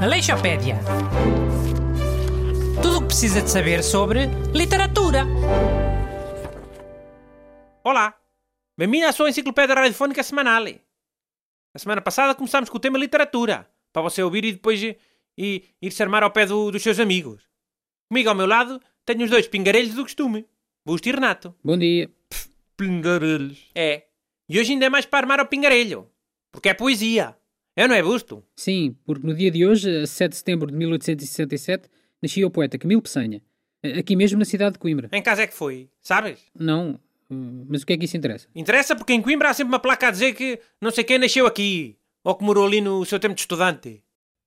Aleixopédia. Tudo o que precisa de saber sobre literatura. Olá, bem-vindo à sua enciclopédia radiofónica semanal. A semana passada começámos com o tema literatura, para você ouvir e depois e, ir se armar ao pé do- dos seus amigos. Comigo ao meu lado tenho os dois pingarelhos do costume, Busto e Renato. Bom dia. Pingarelhos. É, e hoje ainda é mais para armar ao pingarelho, porque é poesia. É ou não é, Busto? Sim, porque no dia de hoje, a 7 de setembro de 1867, nascia o poeta Camilo Peçanha. A- Aqui mesmo na cidade de Coimbra. Em casa é que foi, sabes? Não, hum, mas o que é que isso interessa? Interessa porque em Coimbra há sempre uma placa a dizer que não sei quem nasceu aqui, ou que morou ali no seu tempo de estudante.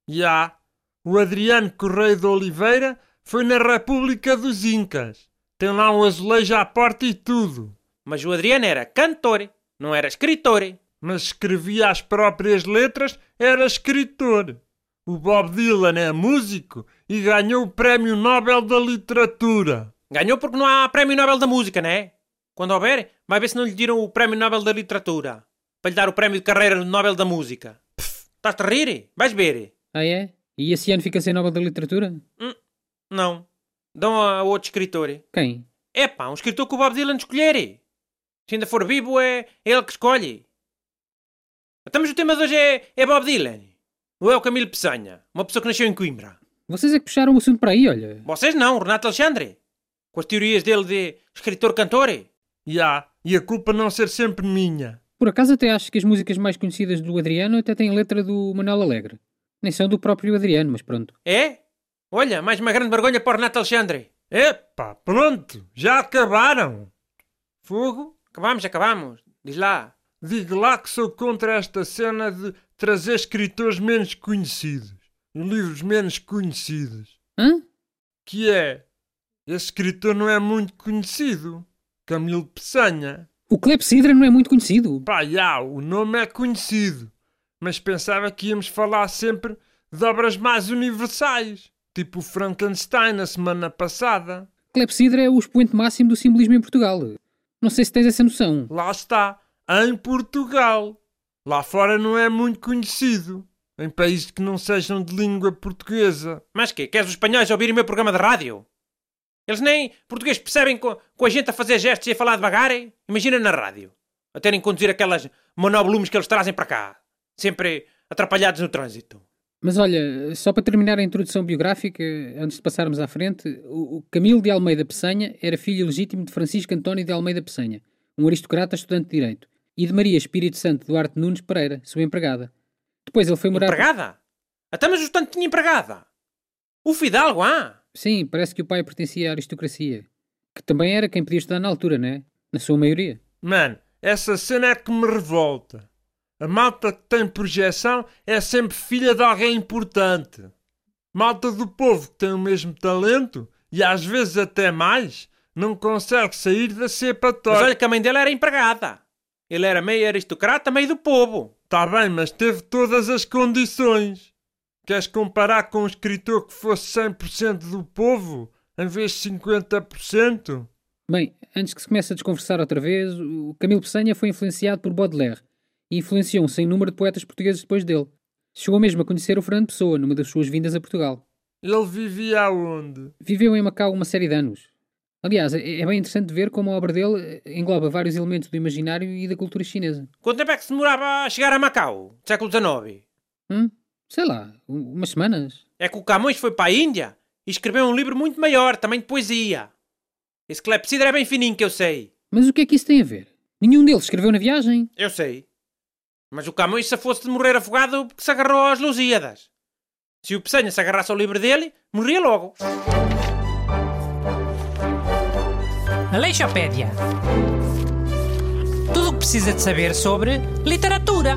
Já. O Adriano Correia de Oliveira foi na República dos Incas. Tem lá um azulejo à porta e tudo. Mas o Adriano era cantor, não era escritor. Mas escrevia as próprias letras, era escritor. O Bob Dylan é músico e ganhou o Prémio Nobel da Literatura. Ganhou porque não há Prémio Nobel da Música, não é? Quando houver, vai ver se não lhe tiram o Prémio Nobel da Literatura. Para lhe dar o Prémio de Carreira do Nobel da Música. Estás-te a rir? Vais ver. Ah, é? E esse ano fica sem Nobel da Literatura? Não. Dão a outro escritor. Quem? É pá, um escritor que o Bob Dylan escolher. Se ainda for vivo, é ele que escolhe. Então, mas o tema de hoje é, é Bob Dylan. Ou é o Camilo Peçanha, uma pessoa que nasceu em Coimbra. Vocês é que puxaram o assunto para aí, olha. Vocês não, Renato Alexandre. Com as teorias dele de escritor-cantor. Já. E a culpa não ser sempre minha. Por acaso até acho que as músicas mais conhecidas do Adriano até têm letra do Manuel Alegre. Nem são do próprio Adriano, mas pronto. É? Olha, mais uma grande vergonha para o Renato Alexandre. Epá, pronto. Já acabaram. Fogo. Acabamos, acabamos. Diz lá. Digo lá que sou contra esta cena de trazer escritores menos conhecidos e livros menos conhecidos. Hã? Que é, esse escritor não é muito conhecido. Camilo Peçanha. O Clepsidra não é muito conhecido. Pá, já, o nome é conhecido. Mas pensava que íamos falar sempre de obras mais universais. Tipo o Frankenstein na semana passada. Clepsidra é o expoente máximo do simbolismo em Portugal. Não sei se tens essa noção. Lá está, em Portugal. Lá fora não é muito conhecido. Em países que não sejam de língua portuguesa. Mas que Queres os espanhóis ouvirem o meu programa de rádio? Eles nem português percebem com, com a gente a fazer gestos e a falar devagar? hein? Imagina na rádio. A terem que conduzir aquelas monoblumes que eles trazem para cá. Sempre atrapalhados no trânsito. Mas olha, só para terminar a introdução biográfica, antes de passarmos à frente, o o Camilo de Almeida Peçanha era filho legítimo de Francisco António de Almeida Peçanha, um aristocrata estudante de Direito, e de Maria Espírito Santo Duarte Nunes Pereira, sua empregada. Depois ele foi morar... Empregada? Até mas o tanto tinha empregada. O Fidalgo, ah? Sim, parece que o pai pertencia à aristocracia, que também era quem podia estudar na altura, né? Na sua maioria. Mano, essa cena é que me revolta. A malta que tem projeção é sempre filha de alguém importante. Malta do povo que tem o mesmo talento, e às vezes até mais, não consegue sair da cepa Mas olha que a mãe dele era empregada. Ele era meio aristocrata, meio do povo. Tá bem, mas teve todas as condições. Queres comparar com um escritor que fosse 100% do povo, em vez de 50%? Bem, antes que se comece a desconversar outra vez, o Camilo Peçanha foi influenciado por Baudelaire e influenciou um sem número de poetas portugueses depois dele. Chegou mesmo a conhecer o Fernando Pessoa numa das suas vindas a Portugal. Ele vivia aonde? Viveu em Macau uma série de anos. Aliás, é é bem interessante ver como a obra dele eh, engloba vários elementos do imaginário e da cultura chinesa. Quanto tempo é que se demorava a chegar a Macau? Século XIX. Hum? Sei lá, um- umas semanas. É que o Camões foi para a Índia e escreveu um livro muito maior, também de poesia. Esse clepsidra é bem fininho, que eu sei. Mas o que é que isso tem a ver? Nenhum deles escreveu na viagem. Eu sei. Mas o Camões se fosse de morrer afogado porque se agarrou às Lusíadas. Se o Peçanha se agarrasse ao livro dele, morria logo. Aleixopédia. Tudo o que precisa de saber sobre literatura.